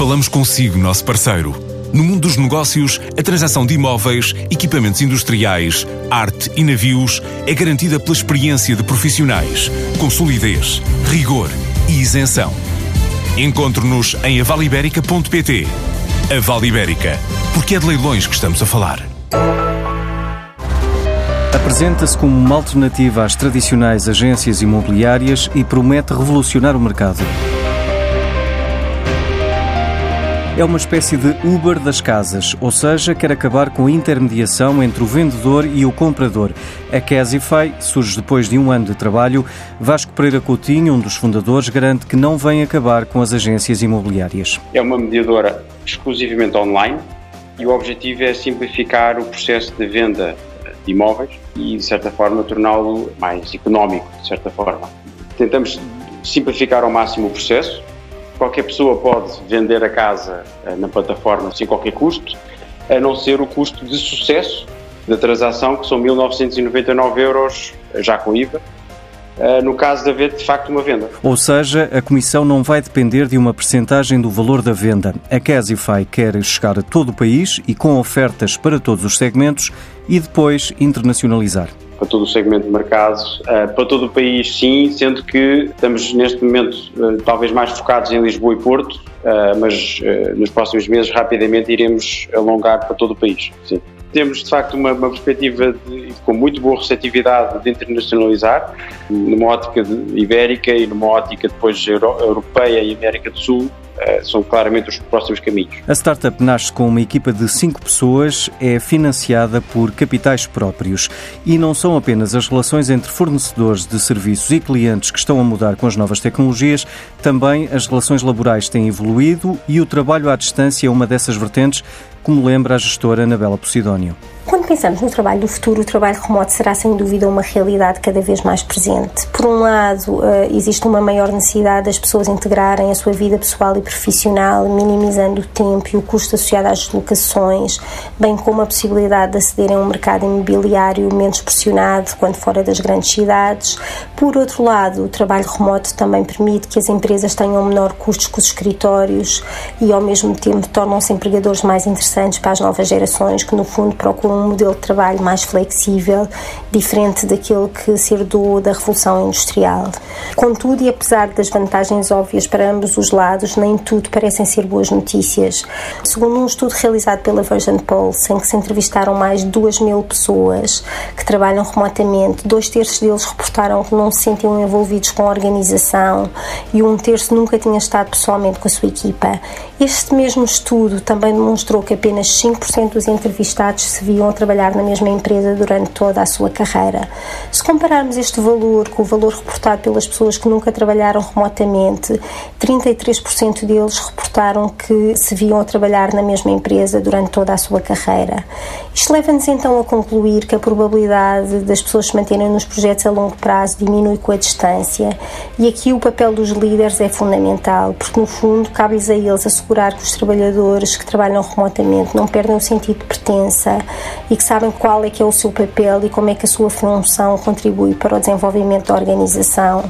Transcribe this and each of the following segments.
Falamos consigo, nosso parceiro. No mundo dos negócios, a transação de imóveis, equipamentos industriais, arte e navios é garantida pela experiência de profissionais, com solidez, rigor e isenção. Encontre-nos em avaliberica.pt. A Vale Ibérica, porque é de leilões que estamos a falar. Apresenta-se como uma alternativa às tradicionais agências imobiliárias e promete revolucionar o mercado. É uma espécie de Uber das casas, ou seja, quer acabar com a intermediação entre o vendedor e o comprador. A Casify surge depois de um ano de trabalho. Vasco Pereira Coutinho, um dos fundadores, garante que não vem acabar com as agências imobiliárias. É uma mediadora exclusivamente online e o objetivo é simplificar o processo de venda de imóveis e, de certa forma, torná-lo mais económico, de certa forma. Tentamos simplificar ao máximo o processo. Qualquer pessoa pode vender a casa eh, na plataforma sem qualquer custo, a não ser o custo de sucesso da transação, que são 1.999 euros já com IVA, eh, no caso de haver de facto uma venda. Ou seja, a comissão não vai depender de uma percentagem do valor da venda. A Casify quer chegar a todo o país e com ofertas para todos os segmentos e depois internacionalizar para todo o segmento de mercado, eh, para todo o país sim, sendo que estamos neste momento eh, talvez mais focados em Lisboa e Porto, mas nos próximos meses rapidamente iremos alongar para todo o país. Sim temos de facto uma, uma perspectiva de, com muito boa receptividade de internacionalizar, numa ótica ibérica e numa ótica depois euro, europeia e América do Sul, eh, são claramente os próximos caminhos. A startup nasce com uma equipa de cinco pessoas, é financiada por capitais próprios e não são apenas as relações entre fornecedores de serviços e clientes que estão a mudar com as novas tecnologias, também as relações laborais têm evoluído e o trabalho à distância é uma dessas vertentes, como lembra a gestora Anabela Posidónio. Quando pensamos no trabalho do futuro, o trabalho remoto será sem dúvida uma realidade cada vez mais presente. Por um lado, eh, existe uma maior necessidade das pessoas integrarem a sua vida pessoal e profissional, minimizando o tempo e o custo associado às deslocações, bem como a possibilidade de acederem a um mercado imobiliário menos pressionado quando fora das grandes cidades. Por outro lado, o trabalho remoto também permite que as empresas tenham menor custos com os escritórios e, ao mesmo tempo, tornam-se empregadores mais interessantes para as novas gerações que, no fundo, procuram um modelo de trabalho mais flexível, diferente daquilo que se herdou da Revolução Industrial. Contudo, e apesar das vantagens óbvias para ambos os lados, nem tudo parecem ser boas notícias. Segundo um estudo realizado pela Virgin Pulse, em que se entrevistaram mais de 2 mil pessoas que trabalham remotamente, dois terços deles reportaram que não se sentiam envolvidos com a organização e um terço nunca tinha estado pessoalmente com a sua equipa. Este mesmo estudo também demonstrou que apenas 5% dos entrevistados se viam a trabalhar na mesma empresa durante toda a sua carreira. Se compararmos este valor com o valor reportado pelas pessoas que nunca trabalharam remotamente, 33% deles reportaram que se viam a trabalhar na mesma empresa durante toda a sua carreira. Isto leva-nos então a concluir que a probabilidade das pessoas se manterem nos projetos a longo prazo diminui com a distância e aqui o papel dos líderes é fundamental, porque no fundo cabe-lhes a eles assegurar que os trabalhadores que trabalham remotamente não perdem o sentido de pertença e que sabem qual é que é o seu papel e como é que a sua função contribui para o desenvolvimento da organização.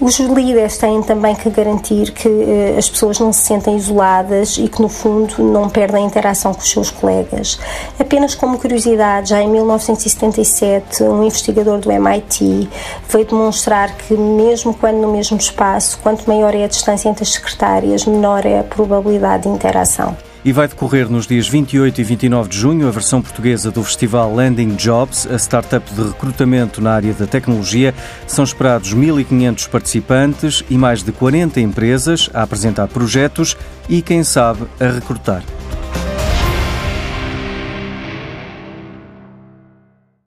Os líderes têm também que garantir que eh, as pessoas não se sentem isoladas e que no fundo não perdem a interação com os seus colegas. Apenas como curiosidade, já em 1977, um investigador do MIT veio demonstrar que mesmo quando no mesmo espaço, quanto maior é a distância entre as secretárias, menor é a probabilidade de interação e vai decorrer nos dias 28 e 29 de junho a versão portuguesa do festival Landing Jobs, a startup de recrutamento na área da tecnologia. São esperados 1.500 participantes e mais de 40 empresas a apresentar projetos e, quem sabe, a recrutar.